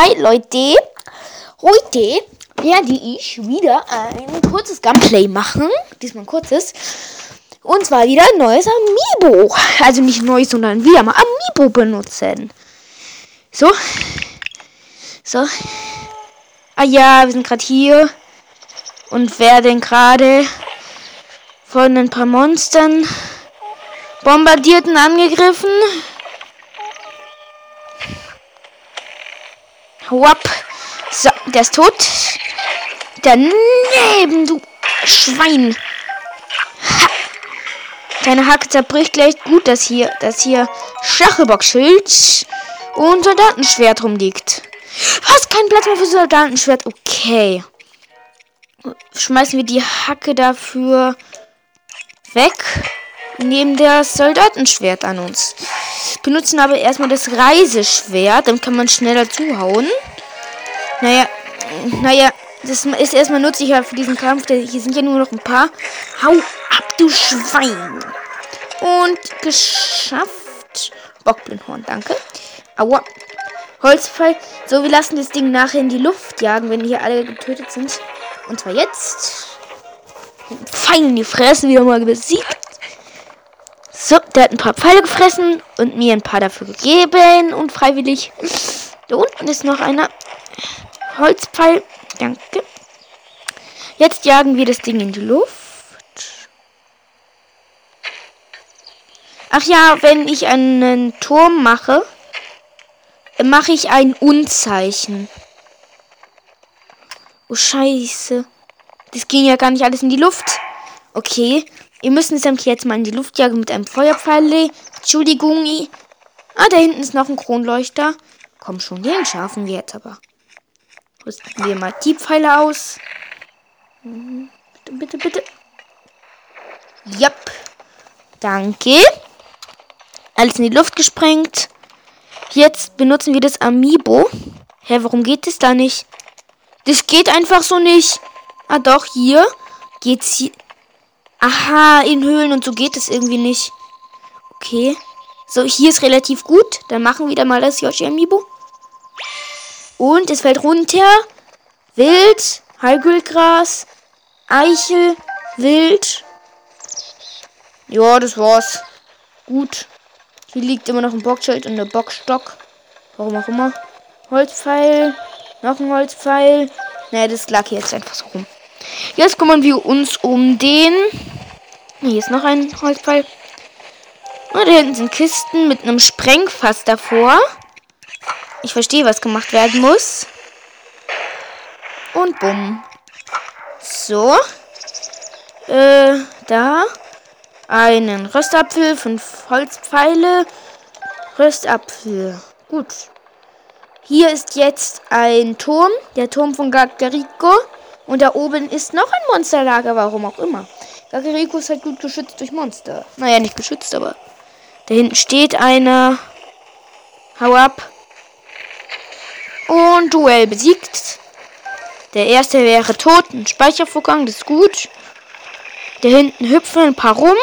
Hi Leute, heute werde ich wieder ein kurzes Gameplay machen. Diesmal ein kurzes. Und zwar wieder ein neues Amiibo. Also nicht neu, sondern wieder mal Amiibo benutzen. So. So. Ah ja, wir sind gerade hier. Und werden gerade von ein paar Monstern bombardiert und angegriffen. Ab. So, der ist tot. Daneben, du Schwein. Ha. Deine Hacke zerbricht gleich gut, dass hier, dass hier Stachelbockschild und Soldatenschwert rumliegt. Was? Kein Platz mehr für Soldatenschwert. Okay. Schmeißen wir die Hacke dafür weg. Nehmen das Soldatenschwert an uns. Benutzen aber erstmal das Reiseschwert. Dann kann man schneller zuhauen. Naja, naja, das ist erstmal nützlicher für diesen Kampf. Hier sind ja nur noch ein paar. Hau ab, du Schwein. Und geschafft. Bockblindhorn, danke. Aua. Holzpfeil. So, wir lassen das Ding nachher in die Luft jagen, wenn hier alle getötet sind. Und zwar jetzt. Pfeil in die Fresse wieder mal besiegt. So, der hat ein paar Pfeile gefressen und mir ein paar dafür gegeben und freiwillig. Da unten ist noch einer. Holzpfeil. Danke. Jetzt jagen wir das Ding in die Luft. Ach ja, wenn ich einen Turm mache, mache ich ein Unzeichen. Oh Scheiße. Das ging ja gar nicht alles in die Luft. Okay. Wir müssen es jetzt mal in die Luft jagen mit einem Feuerpfeil. Entschuldigung. Ah, da hinten ist noch ein Kronleuchter. Komm schon, den schaffen wir jetzt aber. Rüsten wir mal die Pfeile aus. Bitte, bitte, bitte. Jap. Danke. Alles in die Luft gesprengt. Jetzt benutzen wir das Amiibo. Hä, warum geht das da nicht? Das geht einfach so nicht. Ah, doch, hier geht's hier. Aha, in Höhlen und so geht es irgendwie nicht. Okay. So, hier ist relativ gut. Dann machen wir wieder mal das Yoshi Amiibo. Und es fällt runter. Wild, Heilgülgras, Eichel, Wild. Ja, das war's. Gut. Hier liegt immer noch ein Bockschild und ein Bockstock. Warum auch immer. Holzpfeil. Noch ein Holzpfeil. Naja, das lag hier jetzt einfach so rum. Jetzt kümmern wir uns um den. Hier ist noch ein Holzpfeil. Und da hinten sind Kisten mit einem Sprengfass davor. Ich verstehe, was gemacht werden muss. Und bumm. So. Äh, da. Einen Röstapfel, fünf Holzpfeile. Röstapfel. Gut. Hier ist jetzt ein Turm. Der Turm von Gagariko. Und da oben ist noch ein Monsterlager, warum auch immer. Gagariko ist halt gut geschützt durch Monster. Naja, nicht geschützt, aber. Da hinten steht einer. Hau ab. Und Duell besiegt. Der erste wäre tot. Ein Speichervorgang, das ist gut. Da hinten hüpfen ein paar rum.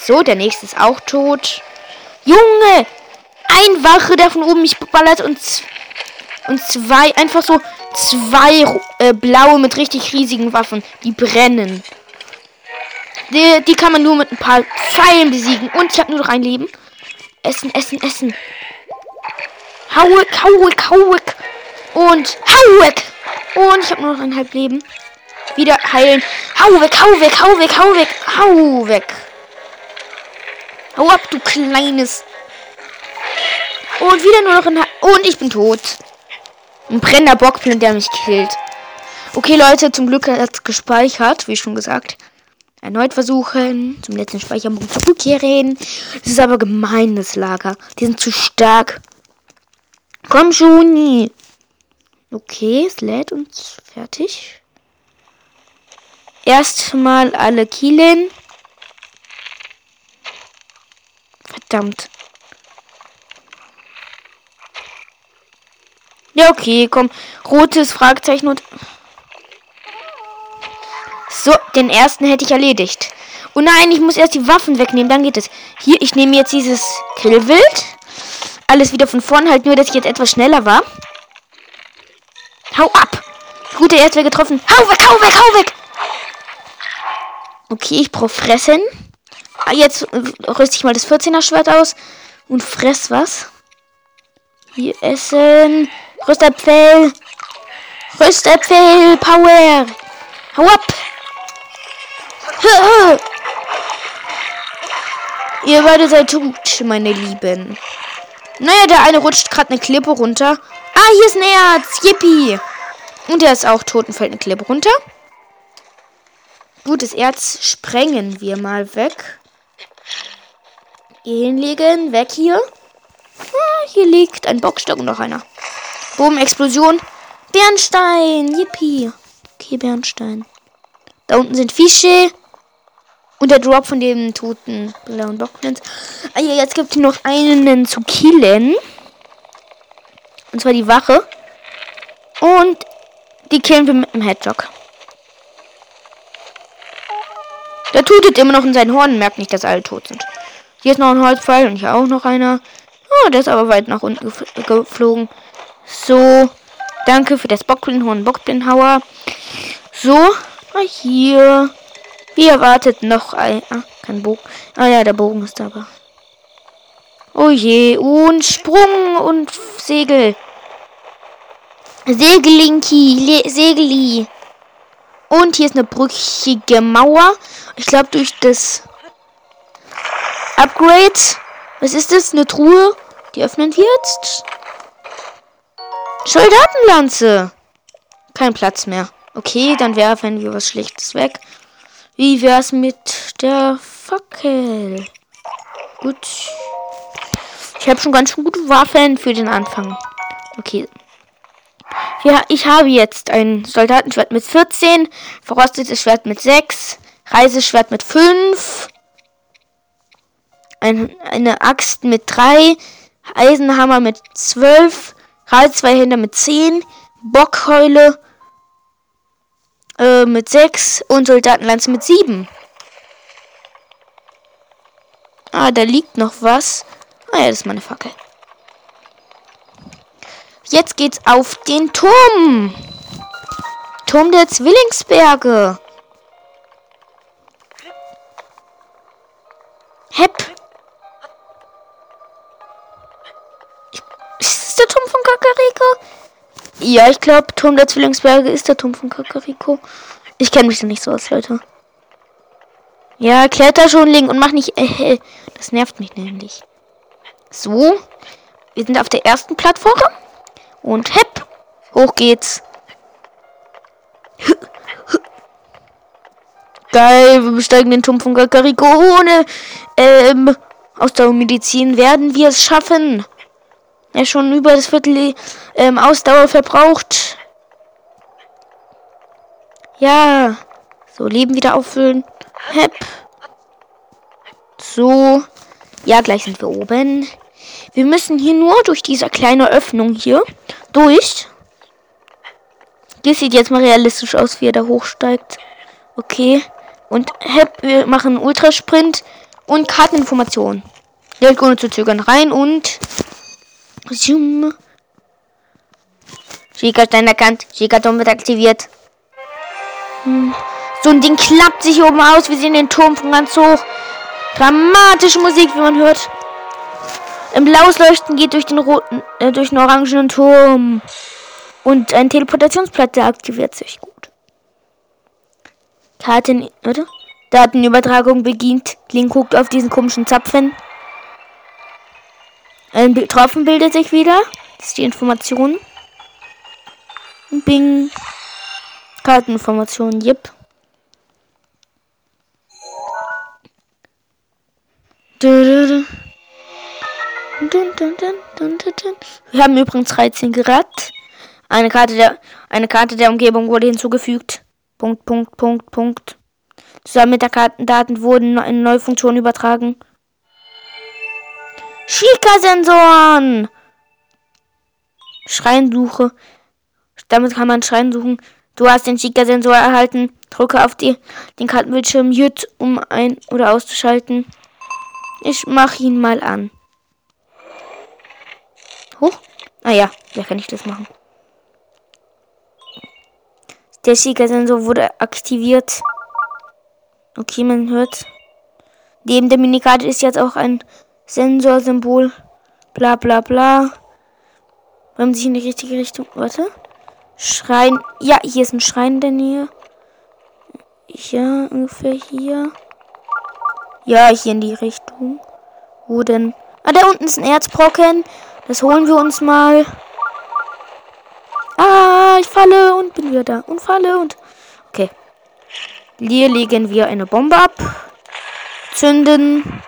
So, der nächste ist auch tot. Junge! Ein Wache, der von oben mich ballert und, und zwei, einfach so zwei äh, blaue mit richtig riesigen Waffen, die brennen. Die, die kann man nur mit ein paar Pfeilen besiegen. Und ich habe nur noch ein Leben. Essen, essen, essen. Hau weg, hau weg, hau weg. Und hau weg. Und ich habe nur noch ein halb Leben. Wieder heilen. Hau weg, hau weg, hau weg, hau weg, hau weg. Hau ab, du kleines. Und wieder nur noch ein halb. Und ich bin tot. Ein brennender Bockblind, der mich killt. Okay, Leute, zum Glück hat es gespeichert, wie schon gesagt. Erneut versuchen, zum letzten Speicherpunkt zurückkehren. Das ist aber gemeines Lager. Die sind zu stark. Komm schon. Okay, es lädt uns fertig. Erstmal alle killen. Verdammt. Ja, okay, komm. Rotes Fragezeichen und... So, den ersten hätte ich erledigt. Oh nein, ich muss erst die Waffen wegnehmen, dann geht es. Hier, ich nehme jetzt dieses Grillwild alles wieder von vorn, halt nur, dass ich jetzt etwas schneller war. Hau ab! Gut, der erste getroffen. Hau weg, hau weg, hau weg! Okay, ich brauche fressen. Ah, jetzt äh, rüste ich mal das 14er Schwert aus und fress was. Hier essen. Rüstabfell. Rüstabfell. Power. Hau ab. Ihr beide seid tot, meine Lieben. Naja, der eine rutscht gerade eine Klippe runter. Ah, hier ist ein Erz. Yippie. Und der ist auch tot und fällt eine Klippe runter. Gutes Erz sprengen wir mal weg. Hier hinlegen. Weg hier. Ah, hier liegt ein Bockstock und noch einer. Boom, Explosion. Bernstein. Yippie. Okay, Bernstein. Da unten sind Fische. Und der Drop von dem toten blauen Bockprinz. Ah, ja, jetzt gibt es noch einen zu killen. Und zwar die Wache. Und die killen wir mit dem Hedgehog. Der tutet immer noch in seinen Horn, merkt nicht, dass alle tot sind. Hier ist noch ein Holzpfeil und hier auch noch einer. Oh, der ist aber weit nach unten geflogen. So. Danke für das Bockblindenhorn, Bockblindenhauer. So. Hier. Wie erwartet noch ein. Ah, kein Bogen. Ah ja, der Bogen ist aber. Oh je. Und Sprung und Segel. Segelinki. Segeli. Und hier ist eine brüchige Mauer. Ich glaube, durch das Upgrade. Was ist das? Eine Truhe. Die öffnen wir jetzt. Soldatenlanze. Kein Platz mehr. Okay, dann werfen wir was Schlechtes weg. Wie wär's mit der Fackel? Gut. Ich habe schon ganz schön gute Waffen für den Anfang. Okay. Ja, ich habe jetzt ein Soldatenschwert mit 14, verrostetes Schwert mit 6, Reiseschwert mit 5, ein, eine Axt mit 3, Eisenhammer mit 12, Reizweihänder mit 10, Bockheule äh, mit 6 und Soldatenlanze mit 7. Ah, da liegt noch was. Ah ja, das ist meine Fackel. Jetzt geht's auf den Turm. Turm der Zwillingsberge. Ja, ich glaube, Turm der Zwillingsberge ist der Turm von Kakariko. Ich kenne mich da nicht so aus, Leute. Ja, kletter schon, Link, und mach nicht. Äh, das nervt mich nämlich. So. Wir sind auf der ersten Plattform. Und hepp. Hoch geht's. Geil, wir besteigen den Turm von Kakariko ohne ähm, Ausdauermedizin. Werden wir es schaffen? Er schon über das Viertel ähm, Ausdauer verbraucht. Ja. So, Leben wieder auffüllen. Hep. So. Ja, gleich sind wir oben. Wir müssen hier nur durch diese kleine Öffnung hier durch. Das sieht jetzt mal realistisch aus, wie er da hochsteigt. Okay. Und hep, wir machen Ultrasprint und Karteninformation. Geld ohne zu zögern rein und Zoom. Schickerstein erkannt. Schickerturm wird aktiviert. Hm. So ein Ding klappt sich oben aus. Wir sehen den Turm von ganz hoch. Dramatische Musik, wie man hört. Ein blaues Leuchten geht durch den roten, äh, durch den orangenen Turm. Und ein Teleportationsplatte aktiviert sich gut. Karten, oder? Datenübertragung beginnt. Link guckt auf diesen komischen Zapfen. Ein Tropfen bildet sich wieder. Das ist die Information. Bing. Karteninformation, yep. Wir haben übrigens 13 Grad. Eine Karte der, eine Karte der Umgebung wurde hinzugefügt. Punkt, Punkt, Punkt, Punkt. Zusammen mit der Kartendaten wurden neue Funktion übertragen. Schika-Sensoren! Schreinsuche. Damit kann man Schreien suchen. Du hast den Schika-Sensor erhalten. Drücke auf die, den Kartenbildschirm J, um ein- oder auszuschalten. Ich mach ihn mal an. Hoch. Ah ja, da kann ich das machen. Der Sieger-Sensor wurde aktiviert. Okay, man hört. Neben der Minikarte ist jetzt auch ein Sensorsymbol. Bla bla bla. Wir haben sich in die richtige Richtung. Warte. Schrein. Ja, hier ist ein Schrein in der Nähe. Ja, ungefähr hier. Ja, hier in die Richtung. Wo denn? Ah, da unten ist ein Erzbrocken. Das holen wir uns mal. Ah, ich falle und bin wieder da. Und falle und. Okay. Hier legen wir eine Bombe ab. Zünden.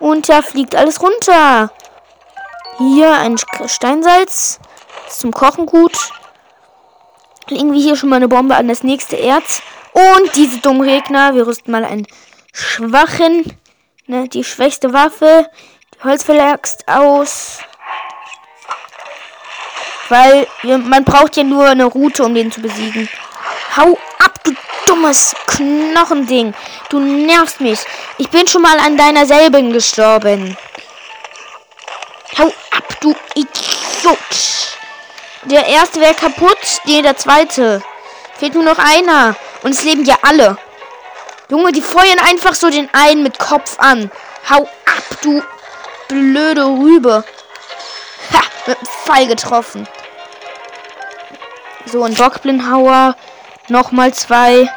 Und da fliegt alles runter. Hier ein Steinsalz. Ist zum Kochen gut. Legen wir hier schon mal eine Bombe an das nächste Erz. Und diese dummen Gegner. Wir rüsten mal einen schwachen, ne, die schwächste Waffe. Die Holzverlagst aus. Weil man braucht ja nur eine Route, um den zu besiegen. Hau dummes Knochending. Du nervst mich. Ich bin schon mal an deiner selben gestorben. Hau ab, du Idiot. Der erste wäre kaputt, nee, der zweite. Fehlt nur noch einer. Und es leben ja alle. Junge, die feuern einfach so den einen mit Kopf an. Hau ab, du blöde Rübe. Ha, mit dem Pfeil getroffen. So, ein Bockblindhauer. Nochmal zwei.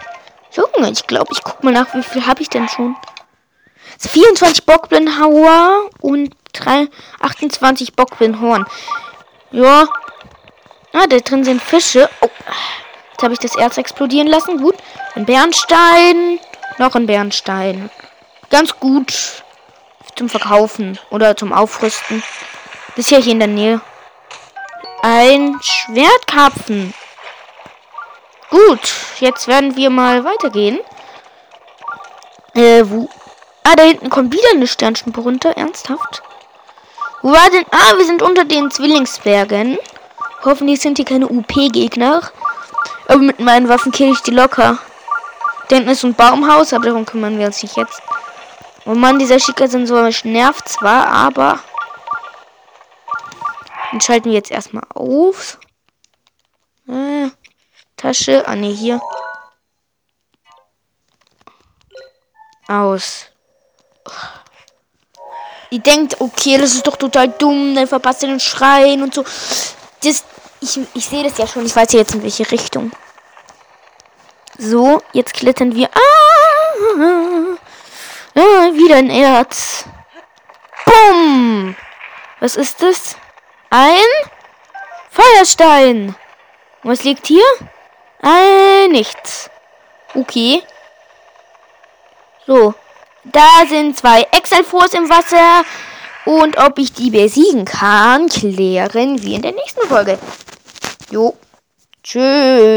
Junge, ich glaube, ich guck mal nach, wie viel habe ich denn schon? 24 Bockblindhauer und 3, 28 Bockblindhorn. Ja. Ah, da drin sind Fische. Oh. Jetzt habe ich das Erz explodieren lassen. Gut. Ein Bernstein. Noch ein Bernstein. Ganz gut zum Verkaufen oder zum Aufrüsten. Das ist ja hier in der Nähe. Ein Schwertkarpfen. Gut, jetzt werden wir mal weitergehen. Äh, wo? Ah, da hinten kommt wieder eine Sternschnuppe runter. Ernsthaft? Wo war denn? Ah, wir sind unter den Zwillingsbergen. Hoffentlich sind hier keine UP-Gegner. Aber mit meinen Waffen kill ich die locker. Da hinten ist ein Baumhaus, aber darum kümmern wir uns nicht jetzt. Oh Mann, dieser Schickersensor nervt zwar, aber. Den schalten wir jetzt erstmal auf. Tasche. Ah, ne, hier. Aus. Die denkt, okay, das ist doch total dumm, dann verpasst ihr den Schrein und so. Das, ich, ich sehe das ja schon, ich weiß ja jetzt in welche Richtung. So, jetzt klettern wir. Ah, ah, wieder ein Erz. Bumm! Was ist das? Ein Feuerstein. Was liegt hier? Äh, nichts. Okay. So. Da sind zwei Exalfors im Wasser. Und ob ich die besiegen kann, klären wir in der nächsten Folge. Jo. Tschüss.